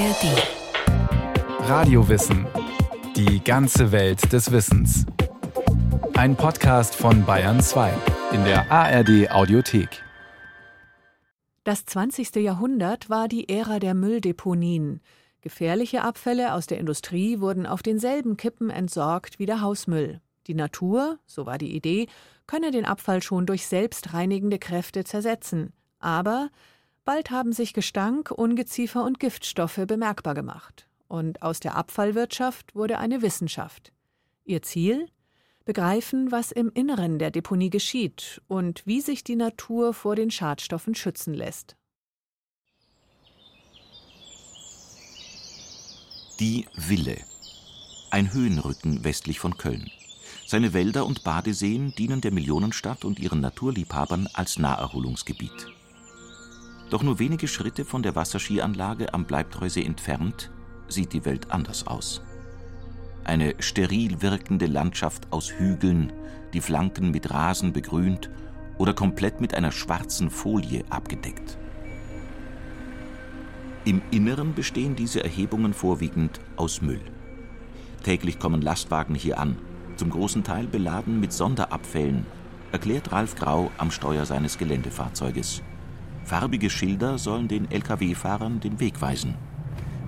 ARD. Radiowissen. Die ganze Welt des Wissens. Ein Podcast von Bayern 2 in der ARD Audiothek. Das 20. Jahrhundert war die Ära der Mülldeponien. Gefährliche Abfälle aus der Industrie wurden auf denselben Kippen entsorgt wie der Hausmüll. Die Natur, so war die Idee, könne den Abfall schon durch selbstreinigende Kräfte zersetzen. Aber bald haben sich Gestank, Ungeziefer und Giftstoffe bemerkbar gemacht. Und aus der Abfallwirtschaft wurde eine Wissenschaft. Ihr Ziel? Begreifen, was im Inneren der Deponie geschieht und wie sich die Natur vor den Schadstoffen schützen lässt. Die Ville. Ein Höhenrücken westlich von Köln. Seine Wälder und Badeseen dienen der Millionenstadt und ihren Naturliebhabern als Naherholungsgebiet. Doch nur wenige Schritte von der Wasserskianlage am Bleibtreusee entfernt sieht die Welt anders aus. Eine steril wirkende Landschaft aus Hügeln, die Flanken mit Rasen begrünt oder komplett mit einer schwarzen Folie abgedeckt. Im Inneren bestehen diese Erhebungen vorwiegend aus Müll. Täglich kommen Lastwagen hier an, zum großen Teil beladen mit Sonderabfällen, erklärt Ralf Grau am Steuer seines Geländefahrzeuges. Farbige Schilder sollen den Lkw-Fahrern den Weg weisen.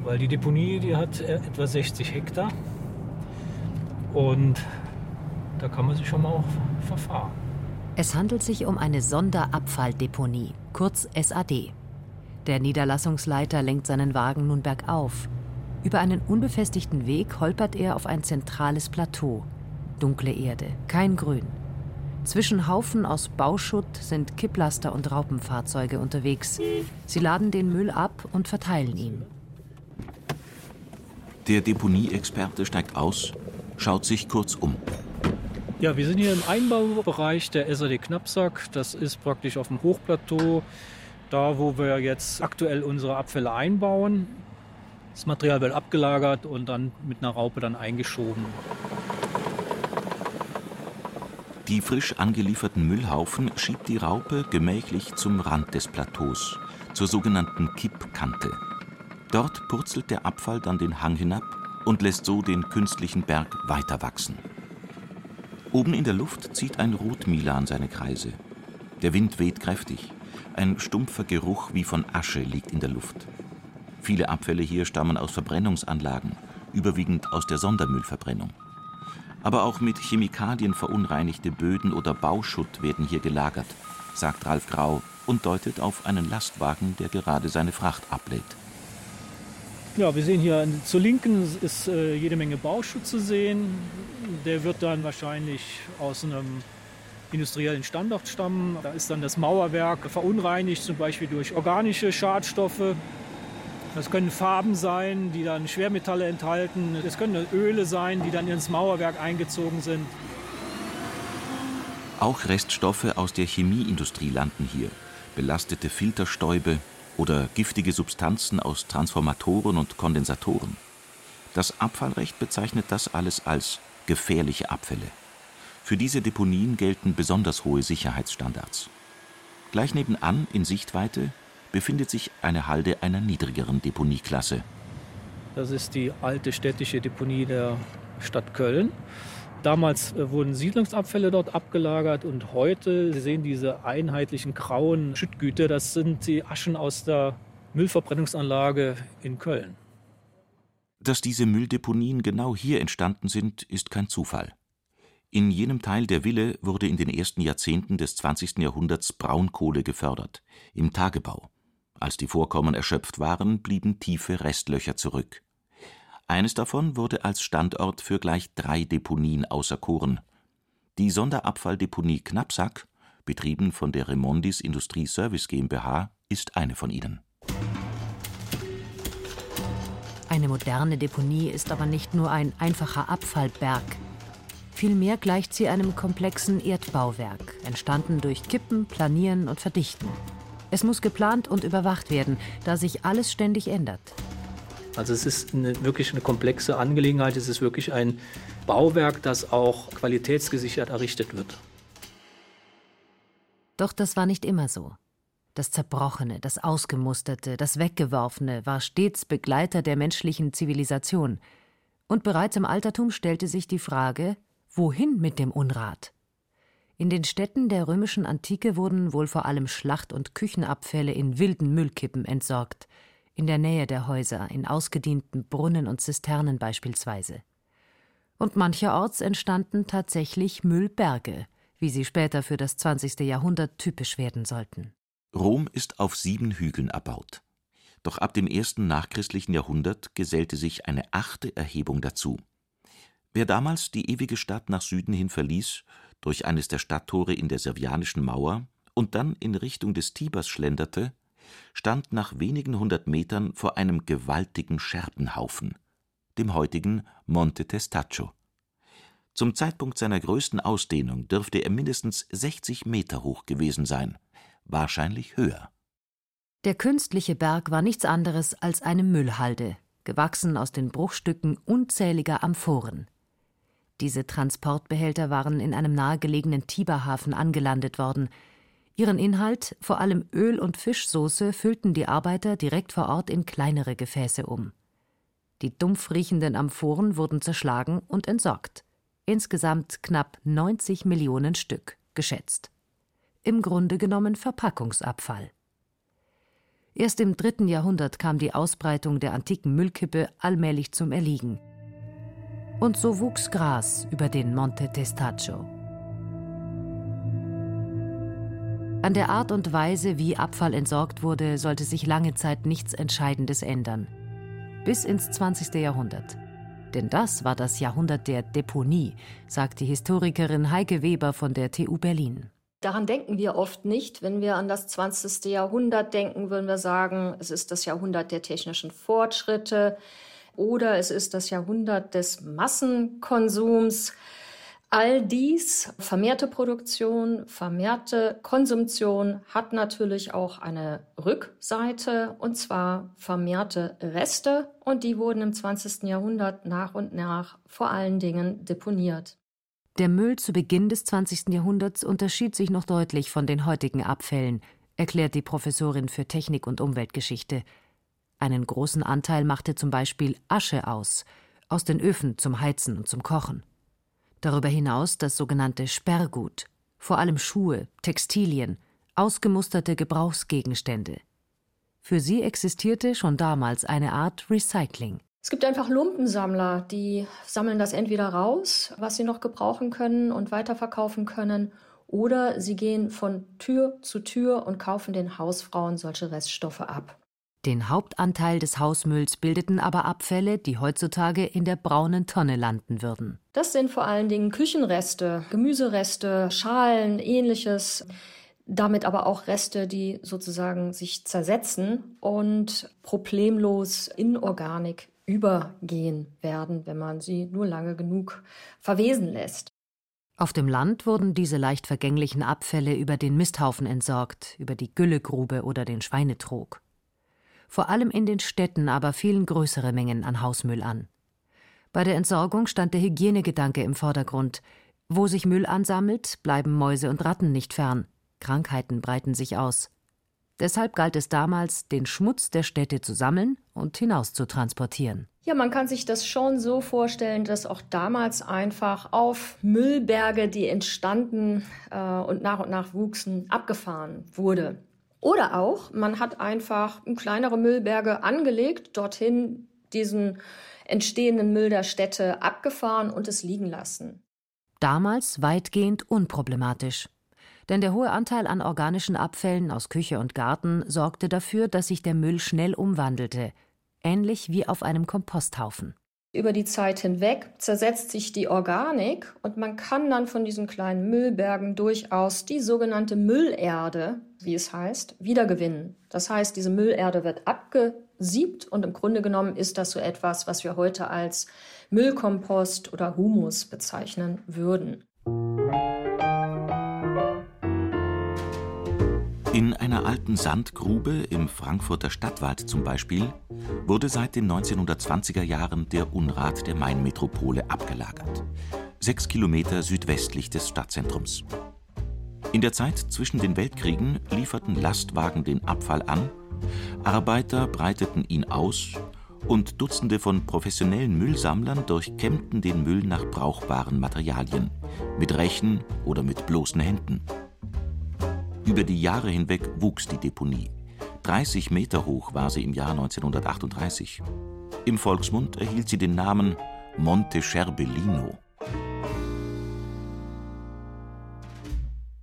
Weil die Deponie, die hat äh, etwa 60 Hektar und da kann man sich schon mal auch verfahren. Es handelt sich um eine Sonderabfalldeponie, kurz SAD. Der Niederlassungsleiter lenkt seinen Wagen nun bergauf. Über einen unbefestigten Weg holpert er auf ein zentrales Plateau. Dunkle Erde, kein Grün. Zwischen Haufen aus Bauschutt sind Kipplaster und Raupenfahrzeuge unterwegs. Sie laden den Müll ab und verteilen ihn. Der Deponieexperte steigt aus, schaut sich kurz um. Ja, wir sind hier im Einbaubereich der SAD Knappsack. Das ist praktisch auf dem Hochplateau, da wo wir jetzt aktuell unsere Abfälle einbauen. Das Material wird abgelagert und dann mit einer Raupe dann eingeschoben. Die frisch angelieferten Müllhaufen schiebt die Raupe gemächlich zum Rand des Plateaus, zur sogenannten Kippkante. Dort purzelt der Abfall dann den Hang hinab und lässt so den künstlichen Berg weiter wachsen. Oben in der Luft zieht ein Rotmilan seine Kreise. Der Wind weht kräftig. Ein stumpfer Geruch wie von Asche liegt in der Luft. Viele Abfälle hier stammen aus Verbrennungsanlagen, überwiegend aus der Sondermüllverbrennung. Aber auch mit Chemikalien verunreinigte Böden oder Bauschutt werden hier gelagert, sagt Ralf Grau und deutet auf einen Lastwagen, der gerade seine Fracht ablädt. Ja, wir sehen hier zur Linken ist äh, jede Menge Bauschutt zu sehen. Der wird dann wahrscheinlich aus einem industriellen Standort stammen. Da ist dann das Mauerwerk verunreinigt, zum Beispiel durch organische Schadstoffe. Das können Farben sein, die dann Schwermetalle enthalten. Es können Öle sein, die dann ins Mauerwerk eingezogen sind. Auch Reststoffe aus der Chemieindustrie landen hier. Belastete Filterstäube oder giftige Substanzen aus Transformatoren und Kondensatoren. Das Abfallrecht bezeichnet das alles als gefährliche Abfälle. Für diese Deponien gelten besonders hohe Sicherheitsstandards. Gleich nebenan in Sichtweite befindet sich eine Halde einer niedrigeren Deponieklasse. Das ist die alte städtische Deponie der Stadt Köln. Damals äh, wurden Siedlungsabfälle dort abgelagert und heute, Sie sehen diese einheitlichen grauen Schüttgüter, das sind die Aschen aus der Müllverbrennungsanlage in Köln. Dass diese Mülldeponien genau hier entstanden sind, ist kein Zufall. In jenem Teil der Ville wurde in den ersten Jahrzehnten des 20. Jahrhunderts Braunkohle gefördert, im Tagebau. Als die Vorkommen erschöpft waren, blieben tiefe Restlöcher zurück. Eines davon wurde als Standort für gleich drei Deponien auserkoren. Die Sonderabfalldeponie Knappsack, betrieben von der Remondis Industrie Service GmbH, ist eine von ihnen. Eine moderne Deponie ist aber nicht nur ein einfacher Abfallberg. Vielmehr gleicht sie einem komplexen Erdbauwerk, entstanden durch Kippen, Planieren und Verdichten. Es muss geplant und überwacht werden, da sich alles ständig ändert. Also es ist eine, wirklich eine komplexe Angelegenheit. Es ist wirklich ein Bauwerk, das auch qualitätsgesichert errichtet wird. Doch das war nicht immer so. Das Zerbrochene, das Ausgemusterte, das Weggeworfene war stets Begleiter der menschlichen Zivilisation. Und bereits im Altertum stellte sich die Frage, wohin mit dem Unrat? In den Städten der römischen Antike wurden wohl vor allem Schlacht- und Küchenabfälle in wilden Müllkippen entsorgt, in der Nähe der Häuser, in ausgedienten Brunnen und Zisternen beispielsweise. Und mancherorts entstanden tatsächlich Müllberge, wie sie später für das 20. Jahrhundert typisch werden sollten. Rom ist auf sieben Hügeln erbaut. Doch ab dem ersten nachchristlichen Jahrhundert gesellte sich eine achte Erhebung dazu. Wer damals die ewige Stadt nach Süden hin verließ, durch eines der Stadttore in der Servianischen Mauer und dann in Richtung des Tibers schlenderte, stand nach wenigen hundert Metern vor einem gewaltigen Scherbenhaufen, dem heutigen Monte Testaccio. Zum Zeitpunkt seiner größten Ausdehnung dürfte er mindestens 60 Meter hoch gewesen sein, wahrscheinlich höher. Der künstliche Berg war nichts anderes als eine Müllhalde, gewachsen aus den Bruchstücken unzähliger Amphoren. Diese Transportbehälter waren in einem nahegelegenen Tiberhafen angelandet worden. Ihren Inhalt, vor allem Öl und Fischsoße, füllten die Arbeiter direkt vor Ort in kleinere Gefäße um. Die dumpf riechenden Amphoren wurden zerschlagen und entsorgt. Insgesamt knapp 90 Millionen Stück, geschätzt. Im Grunde genommen Verpackungsabfall. Erst im dritten Jahrhundert kam die Ausbreitung der antiken Müllkippe allmählich zum Erliegen. Und so wuchs Gras über den Monte Testaccio. An der Art und Weise, wie Abfall entsorgt wurde, sollte sich lange Zeit nichts Entscheidendes ändern. Bis ins 20. Jahrhundert. Denn das war das Jahrhundert der Deponie, sagt die Historikerin Heike Weber von der TU Berlin. Daran denken wir oft nicht. Wenn wir an das 20. Jahrhundert denken, würden wir sagen, es ist das Jahrhundert der technischen Fortschritte oder es ist das Jahrhundert des Massenkonsums. All dies, vermehrte Produktion, vermehrte Konsumtion, hat natürlich auch eine Rückseite, und zwar vermehrte Reste, und die wurden im 20. Jahrhundert nach und nach vor allen Dingen deponiert. Der Müll zu Beginn des 20. Jahrhunderts unterschied sich noch deutlich von den heutigen Abfällen, erklärt die Professorin für Technik und Umweltgeschichte. Einen großen Anteil machte zum Beispiel Asche aus, aus den Öfen zum Heizen und zum Kochen. Darüber hinaus das sogenannte Sperrgut, vor allem Schuhe, Textilien, ausgemusterte Gebrauchsgegenstände. Für sie existierte schon damals eine Art Recycling. Es gibt einfach Lumpensammler, die sammeln das entweder raus, was sie noch gebrauchen können und weiterverkaufen können, oder sie gehen von Tür zu Tür und kaufen den Hausfrauen solche Reststoffe ab. Den Hauptanteil des Hausmülls bildeten aber Abfälle, die heutzutage in der braunen Tonne landen würden. Das sind vor allen Dingen Küchenreste, Gemüsereste, Schalen, ähnliches. Damit aber auch Reste, die sozusagen sich zersetzen und problemlos in Organik übergehen werden, wenn man sie nur lange genug verwesen lässt. Auf dem Land wurden diese leicht vergänglichen Abfälle über den Misthaufen entsorgt, über die Güllegrube oder den Schweinetrog. Vor allem in den Städten aber fielen größere Mengen an Hausmüll an. Bei der Entsorgung stand der Hygienegedanke im Vordergrund. Wo sich Müll ansammelt, bleiben Mäuse und Ratten nicht fern. Krankheiten breiten sich aus. Deshalb galt es damals, den Schmutz der Städte zu sammeln und hinaus zu transportieren. Ja, man kann sich das schon so vorstellen, dass auch damals einfach auf Müllberge, die entstanden äh, und nach und nach wuchsen, abgefahren wurde. Oder auch, man hat einfach kleinere Müllberge angelegt, dorthin diesen entstehenden Müll der Städte abgefahren und es liegen lassen. Damals weitgehend unproblematisch. Denn der hohe Anteil an organischen Abfällen aus Küche und Garten sorgte dafür, dass sich der Müll schnell umwandelte, ähnlich wie auf einem Komposthaufen. Über die Zeit hinweg zersetzt sich die Organik und man kann dann von diesen kleinen Müllbergen durchaus die sogenannte Müllerde, wie es heißt, wiedergewinnen. Das heißt, diese Müllerde wird abgesiebt und im Grunde genommen ist das so etwas, was wir heute als Müllkompost oder Humus bezeichnen würden. In einer alten Sandgrube im Frankfurter Stadtwald zum Beispiel wurde seit den 1920er Jahren der Unrat der Mainmetropole abgelagert. Sechs Kilometer südwestlich des Stadtzentrums. In der Zeit zwischen den Weltkriegen lieferten Lastwagen den Abfall an, Arbeiter breiteten ihn aus und Dutzende von professionellen Müllsammlern durchkämmten den Müll nach brauchbaren Materialien, mit Rechen oder mit bloßen Händen. Über die Jahre hinweg wuchs die Deponie. 30 Meter hoch war sie im Jahr 1938. Im Volksmund erhielt sie den Namen Monte Scherbellino.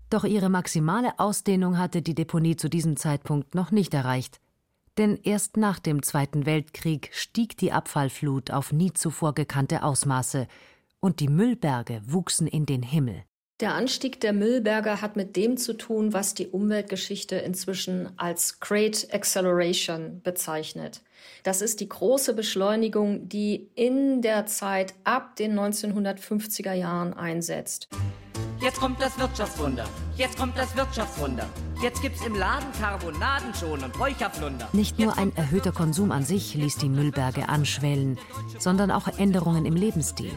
Doch ihre maximale Ausdehnung hatte die Deponie zu diesem Zeitpunkt noch nicht erreicht. Denn erst nach dem Zweiten Weltkrieg stieg die Abfallflut auf nie zuvor gekannte Ausmaße und die Müllberge wuchsen in den Himmel. Der Anstieg der Müllberge hat mit dem zu tun, was die Umweltgeschichte inzwischen als Great Acceleration bezeichnet. Das ist die große Beschleunigung, die in der Zeit ab den 1950er Jahren einsetzt. Jetzt kommt das Wirtschaftswunder. Jetzt kommt das Wirtschaftswunder. Jetzt gibt's im Laden Carbonaden schon und Räucherflunder. Nicht nur ein erhöhter Konsum an sich ließ die Müllberge anschwellen, sondern auch Änderungen im Lebensstil.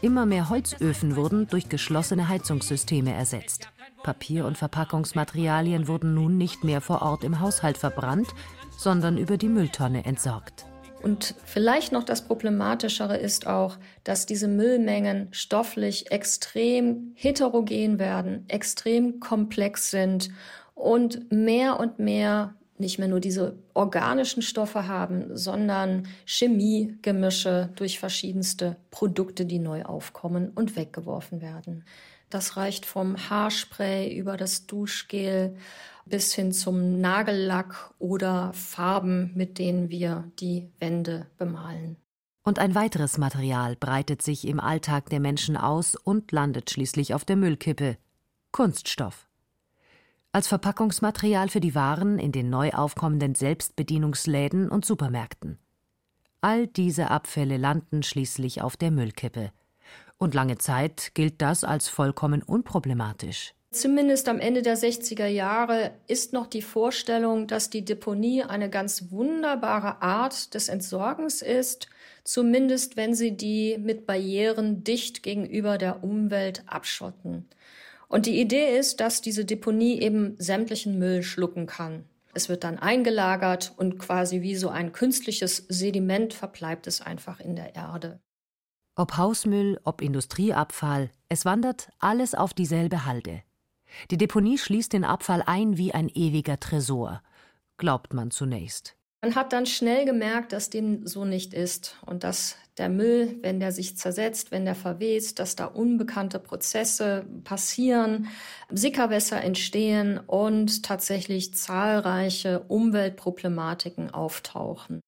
Immer mehr Holzöfen wurden durch geschlossene Heizungssysteme ersetzt. Papier- und Verpackungsmaterialien wurden nun nicht mehr vor Ort im Haushalt verbrannt, sondern über die Mülltonne entsorgt. Und vielleicht noch das Problematischere ist auch, dass diese Müllmengen stofflich extrem heterogen werden, extrem komplex sind und mehr und mehr nicht mehr nur diese organischen Stoffe haben, sondern Chemiegemische durch verschiedenste Produkte, die neu aufkommen und weggeworfen werden. Das reicht vom Haarspray über das Duschgel bis hin zum Nagellack oder Farben, mit denen wir die Wände bemalen. Und ein weiteres Material breitet sich im Alltag der Menschen aus und landet schließlich auf der Müllkippe Kunststoff. Als Verpackungsmaterial für die Waren in den neu aufkommenden Selbstbedienungsläden und Supermärkten. All diese Abfälle landen schließlich auf der Müllkippe. Und lange Zeit gilt das als vollkommen unproblematisch. Zumindest am Ende der 60er Jahre ist noch die Vorstellung, dass die Deponie eine ganz wunderbare Art des Entsorgens ist, zumindest wenn sie die mit Barrieren dicht gegenüber der Umwelt abschotten. Und die Idee ist, dass diese Deponie eben sämtlichen Müll schlucken kann. Es wird dann eingelagert und quasi wie so ein künstliches Sediment verbleibt es einfach in der Erde. Ob Hausmüll, ob Industrieabfall, es wandert alles auf dieselbe Halde. Die Deponie schließt den Abfall ein wie ein ewiger Tresor, glaubt man zunächst. Man hat dann schnell gemerkt, dass dem so nicht ist und dass der Müll, wenn der sich zersetzt, wenn der verwest, dass da unbekannte Prozesse passieren, Sickerwässer entstehen und tatsächlich zahlreiche Umweltproblematiken auftauchen.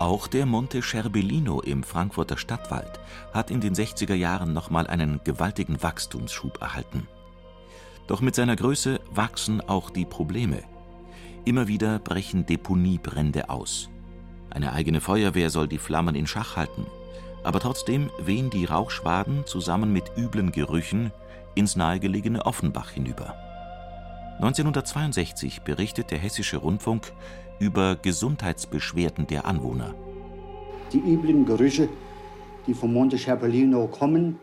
Auch der Monte Scherbellino im Frankfurter Stadtwald hat in den 60er Jahren nochmal einen gewaltigen Wachstumsschub erhalten. Doch mit seiner Größe wachsen auch die Probleme. Immer wieder brechen Deponiebrände aus. Eine eigene Feuerwehr soll die Flammen in Schach halten. Aber trotzdem wehen die Rauchschwaden zusammen mit üblen Gerüchen ins nahegelegene Offenbach hinüber. 1962 berichtet der Hessische Rundfunk über Gesundheitsbeschwerden der Anwohner. Die üblen Gerüche, die vom Monte Scherpellino kommen,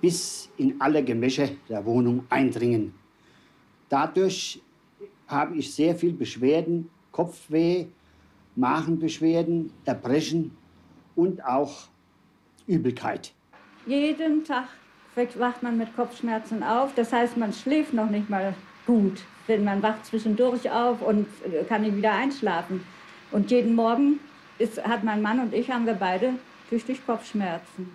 bis in alle Gemächer der Wohnung eindringen. Dadurch habe ich sehr viel Beschwerden, Kopfweh, Magenbeschwerden, Erbrechen und auch Übelkeit. Jeden Tag wacht man mit Kopfschmerzen auf. Das heißt, man schläft noch nicht mal gut, wenn man wacht zwischendurch auf und äh, kann nicht wieder einschlafen. Und jeden Morgen ist, hat mein Mann und ich, haben wir beide tüchtig Kopfschmerzen.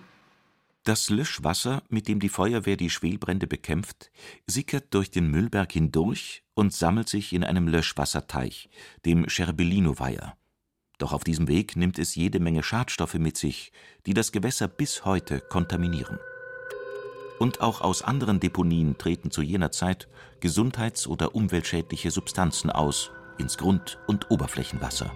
Das Löschwasser, mit dem die Feuerwehr die Schwelbrände bekämpft, sickert durch den Müllberg hindurch und sammelt sich in einem Löschwasserteich, dem Scherbellino-Weiher. Doch auf diesem Weg nimmt es jede Menge Schadstoffe mit sich, die das Gewässer bis heute kontaminieren. Und auch aus anderen Deponien treten zu jener Zeit gesundheits- oder umweltschädliche Substanzen aus ins Grund- und Oberflächenwasser.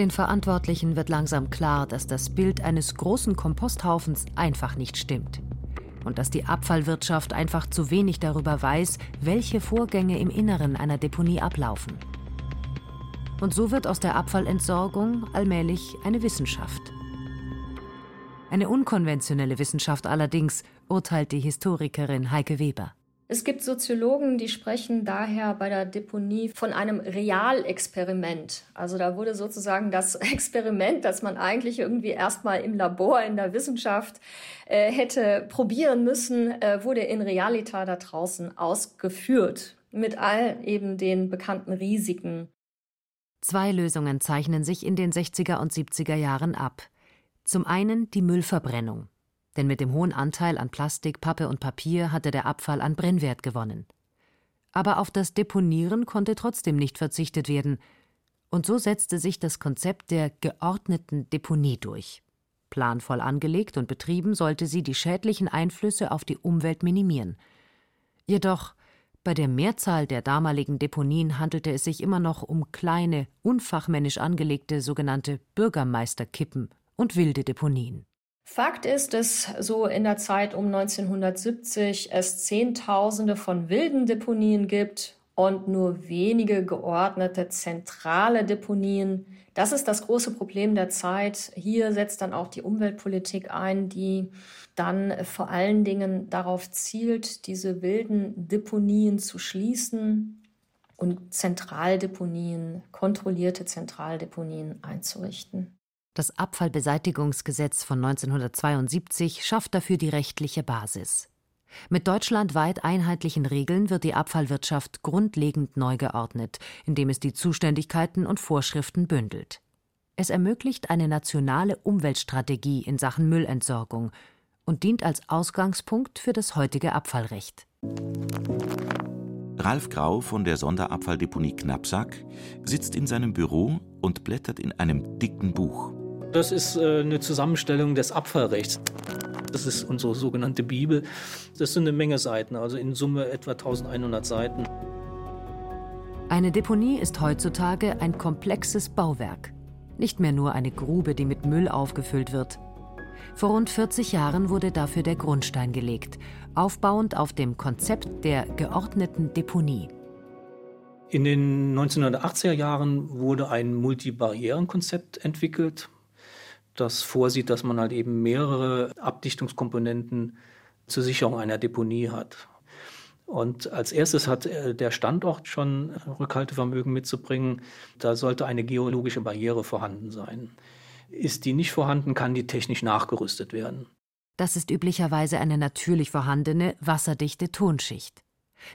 Den Verantwortlichen wird langsam klar, dass das Bild eines großen Komposthaufens einfach nicht stimmt. Und dass die Abfallwirtschaft einfach zu wenig darüber weiß, welche Vorgänge im Inneren einer Deponie ablaufen. Und so wird aus der Abfallentsorgung allmählich eine Wissenschaft. Eine unkonventionelle Wissenschaft allerdings, urteilt die Historikerin Heike Weber. Es gibt Soziologen, die sprechen daher bei der Deponie von einem Realexperiment. Also da wurde sozusagen das Experiment, das man eigentlich irgendwie erstmal im Labor in der Wissenschaft äh, hätte probieren müssen, äh, wurde in Realita da draußen ausgeführt. Mit all eben den bekannten Risiken. Zwei Lösungen zeichnen sich in den 60er und 70er Jahren ab. Zum einen die Müllverbrennung denn mit dem hohen Anteil an Plastik, Pappe und Papier hatte der Abfall an Brennwert gewonnen. Aber auf das Deponieren konnte trotzdem nicht verzichtet werden, und so setzte sich das Konzept der geordneten Deponie durch. Planvoll angelegt und betrieben sollte sie die schädlichen Einflüsse auf die Umwelt minimieren. Jedoch bei der Mehrzahl der damaligen Deponien handelte es sich immer noch um kleine, unfachmännisch angelegte sogenannte Bürgermeisterkippen und wilde Deponien. Fakt ist, dass so in der Zeit um 1970 es Zehntausende von wilden Deponien gibt und nur wenige geordnete zentrale Deponien. Das ist das große Problem der Zeit. Hier setzt dann auch die Umweltpolitik ein, die dann vor allen Dingen darauf zielt, diese wilden Deponien zu schließen und Zentraldeponien, kontrollierte Zentraldeponien einzurichten. Das Abfallbeseitigungsgesetz von 1972 schafft dafür die rechtliche Basis. Mit deutschlandweit einheitlichen Regeln wird die Abfallwirtschaft grundlegend neu geordnet, indem es die Zuständigkeiten und Vorschriften bündelt. Es ermöglicht eine nationale Umweltstrategie in Sachen Müllentsorgung und dient als Ausgangspunkt für das heutige Abfallrecht. Ralf Grau von der Sonderabfalldeponie Knappsack sitzt in seinem Büro und blättert in einem dicken Buch. Das ist äh, eine Zusammenstellung des Abfallrechts. Das ist unsere sogenannte Bibel. Das sind eine Menge Seiten, also in Summe etwa 1100 Seiten. Eine Deponie ist heutzutage ein komplexes Bauwerk. Nicht mehr nur eine Grube, die mit Müll aufgefüllt wird. Vor rund 40 Jahren wurde dafür der Grundstein gelegt, aufbauend auf dem Konzept der geordneten Deponie. In den 1980er Jahren wurde ein Multibarrierenkonzept entwickelt, das vorsieht, dass man halt eben mehrere Abdichtungskomponenten zur Sicherung einer Deponie hat. Und als erstes hat äh, der Standort schon Rückhaltevermögen mitzubringen. Da sollte eine geologische Barriere vorhanden sein. Ist die nicht vorhanden, kann die technisch nachgerüstet werden. Das ist üblicherweise eine natürlich vorhandene, wasserdichte Tonschicht.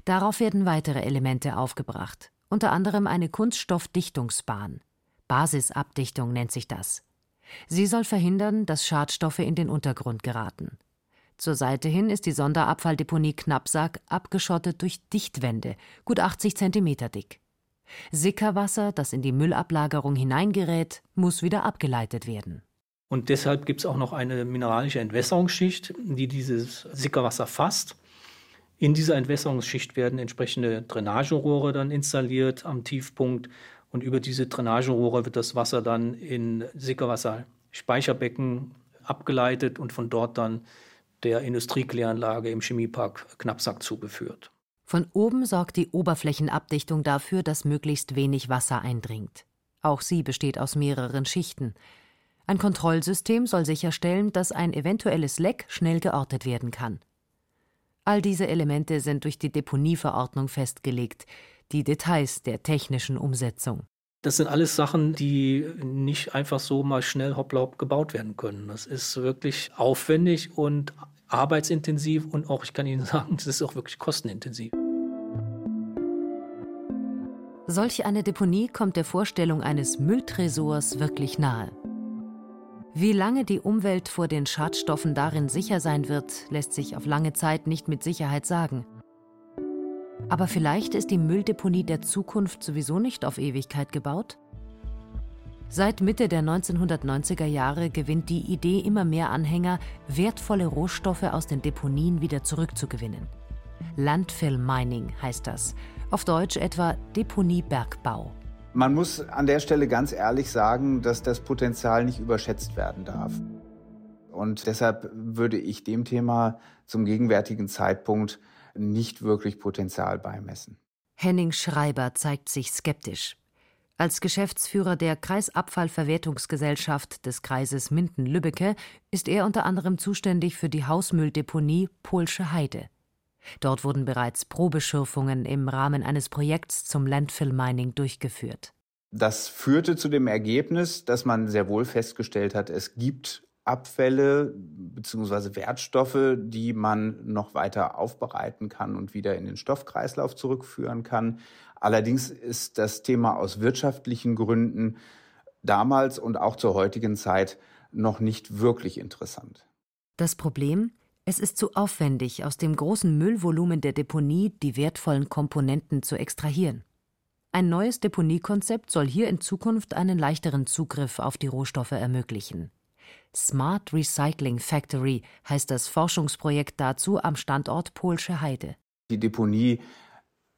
Darauf werden weitere Elemente aufgebracht, unter anderem eine Kunststoffdichtungsbahn. Basisabdichtung nennt sich das. Sie soll verhindern, dass Schadstoffe in den Untergrund geraten. Zur Seite hin ist die Sonderabfalldeponie Knappsack abgeschottet durch Dichtwände, gut 80 Zentimeter dick. Sickerwasser, das in die Müllablagerung hineingerät, muss wieder abgeleitet werden. Und deshalb gibt es auch noch eine mineralische Entwässerungsschicht, die dieses Sickerwasser fasst. In dieser Entwässerungsschicht werden entsprechende Drainagerohre dann installiert am Tiefpunkt und über diese Drainagerohre wird das Wasser dann in Sickerwasserspeicherbecken abgeleitet und von dort dann der Industriekläranlage im Chemiepark Knappsack zugeführt. Von oben sorgt die Oberflächenabdichtung dafür, dass möglichst wenig Wasser eindringt. Auch sie besteht aus mehreren Schichten. Ein Kontrollsystem soll sicherstellen, dass ein eventuelles Leck schnell geortet werden kann. All diese Elemente sind durch die Deponieverordnung festgelegt, die Details der technischen Umsetzung. Das sind alles Sachen, die nicht einfach so mal schnell hoppla gebaut werden können. Das ist wirklich aufwendig und arbeitsintensiv und auch, ich kann Ihnen sagen, das ist auch wirklich kostenintensiv. Solch eine Deponie kommt der Vorstellung eines Mülltresors wirklich nahe. Wie lange die Umwelt vor den Schadstoffen darin sicher sein wird, lässt sich auf lange Zeit nicht mit Sicherheit sagen. Aber vielleicht ist die Mülldeponie der Zukunft sowieso nicht auf Ewigkeit gebaut? Seit Mitte der 1990er Jahre gewinnt die Idee immer mehr Anhänger, wertvolle Rohstoffe aus den Deponien wieder zurückzugewinnen. Landfill Mining heißt das, auf Deutsch etwa Deponiebergbau. Man muss an der Stelle ganz ehrlich sagen, dass das Potenzial nicht überschätzt werden darf. Und deshalb würde ich dem Thema zum gegenwärtigen Zeitpunkt nicht wirklich Potenzial beimessen. Henning Schreiber zeigt sich skeptisch. Als Geschäftsführer der Kreisabfallverwertungsgesellschaft des Kreises Minden-Lübbecke ist er unter anderem zuständig für die Hausmülldeponie Polsche Heide. Dort wurden bereits Probeschürfungen im Rahmen eines Projekts zum Landfill Mining durchgeführt. Das führte zu dem Ergebnis, dass man sehr wohl festgestellt hat, es gibt Abfälle bzw. Wertstoffe, die man noch weiter aufbereiten kann und wieder in den Stoffkreislauf zurückführen kann. Allerdings ist das Thema aus wirtschaftlichen Gründen damals und auch zur heutigen Zeit noch nicht wirklich interessant. Das Problem? Es ist zu aufwendig, aus dem großen Müllvolumen der Deponie die wertvollen Komponenten zu extrahieren. Ein neues Deponiekonzept soll hier in Zukunft einen leichteren Zugriff auf die Rohstoffe ermöglichen. Smart Recycling Factory heißt das Forschungsprojekt dazu am Standort Polsche Heide. Die Deponie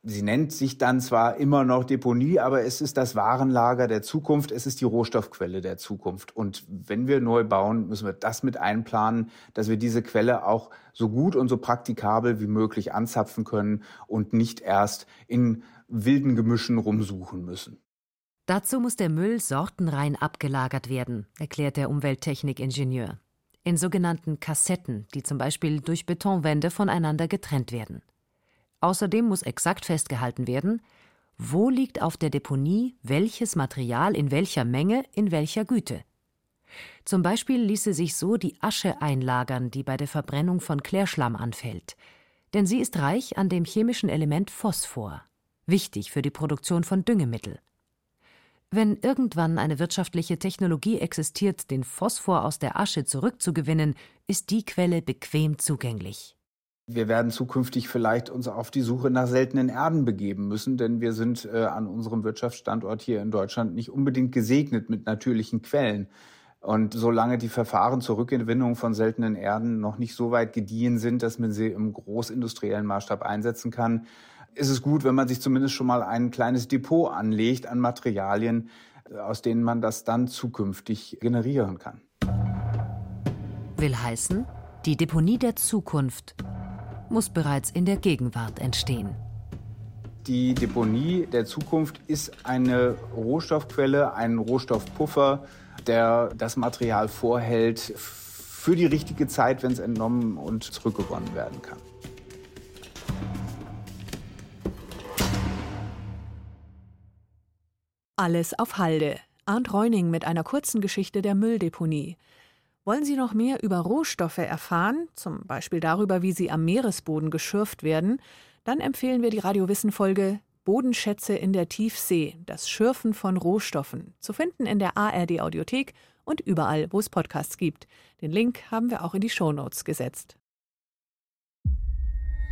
Sie nennt sich dann zwar immer noch Deponie, aber es ist das Warenlager der Zukunft, es ist die Rohstoffquelle der Zukunft. Und wenn wir neu bauen, müssen wir das mit einplanen, dass wir diese Quelle auch so gut und so praktikabel wie möglich anzapfen können und nicht erst in wilden Gemischen rumsuchen müssen. Dazu muss der Müll sortenrein abgelagert werden, erklärt der Umwelttechnikingenieur. In sogenannten Kassetten, die zum Beispiel durch Betonwände voneinander getrennt werden. Außerdem muss exakt festgehalten werden, wo liegt auf der Deponie welches Material in welcher Menge, in welcher Güte. Zum Beispiel ließe sich so die Asche einlagern, die bei der Verbrennung von Klärschlamm anfällt. Denn sie ist reich an dem chemischen Element Phosphor, wichtig für die Produktion von Düngemittel. Wenn irgendwann eine wirtschaftliche Technologie existiert, den Phosphor aus der Asche zurückzugewinnen, ist die Quelle bequem zugänglich. Wir werden zukünftig vielleicht uns auf die Suche nach seltenen Erden begeben müssen, denn wir sind äh, an unserem Wirtschaftsstandort hier in Deutschland nicht unbedingt gesegnet mit natürlichen Quellen. Und solange die Verfahren zur Rückgewinnung von seltenen Erden noch nicht so weit gediehen sind, dass man sie im großindustriellen Maßstab einsetzen kann, ist es gut, wenn man sich zumindest schon mal ein kleines Depot anlegt an Materialien, aus denen man das dann zukünftig generieren kann. Will heißen, die Deponie der Zukunft muss bereits in der Gegenwart entstehen. Die Deponie der Zukunft ist eine Rohstoffquelle, ein Rohstoffpuffer, der das Material vorhält für die richtige Zeit, wenn es entnommen und zurückgewonnen werden kann. Alles auf Halde. Arndt Reuning mit einer kurzen Geschichte der Mülldeponie. Wollen Sie noch mehr über Rohstoffe erfahren, zum Beispiel darüber, wie sie am Meeresboden geschürft werden, dann empfehlen wir die Radiowissen-Folge Bodenschätze in der Tiefsee, das Schürfen von Rohstoffen, zu finden in der ARD-Audiothek und überall, wo es Podcasts gibt. Den Link haben wir auch in die Shownotes gesetzt.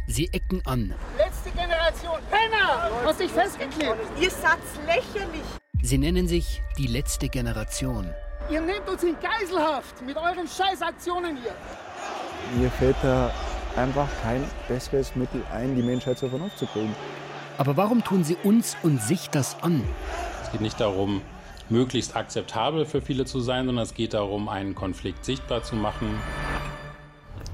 Sie ecken an. Letzte Generation Penner! Hast dich festgeklebt! Ihr seid lächerlich! Sie nennen sich die letzte Generation. Ihr nehmt uns in Geiselhaft mit euren Scheißaktionen hier. Mir fällt da einfach kein besseres Mittel ein, die Menschheit zur Vernunft zu bringen. Aber warum tun sie uns und sich das an? Es geht nicht darum, möglichst akzeptabel für viele zu sein, sondern es geht darum, einen Konflikt sichtbar zu machen.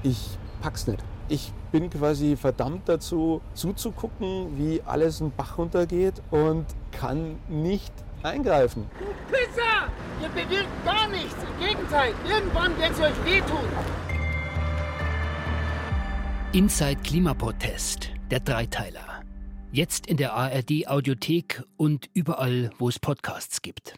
Ich pack's nicht. Ich bin quasi verdammt dazu, zuzugucken, wie alles einen Bach runtergeht und kann nicht eingreifen. Du Pisser! Ihr bewirkt gar nichts. Im Gegenteil, irgendwann werden sie euch wehtun. Inside Klimaprotest, der Dreiteiler. Jetzt in der ARD Audiothek und überall, wo es Podcasts gibt.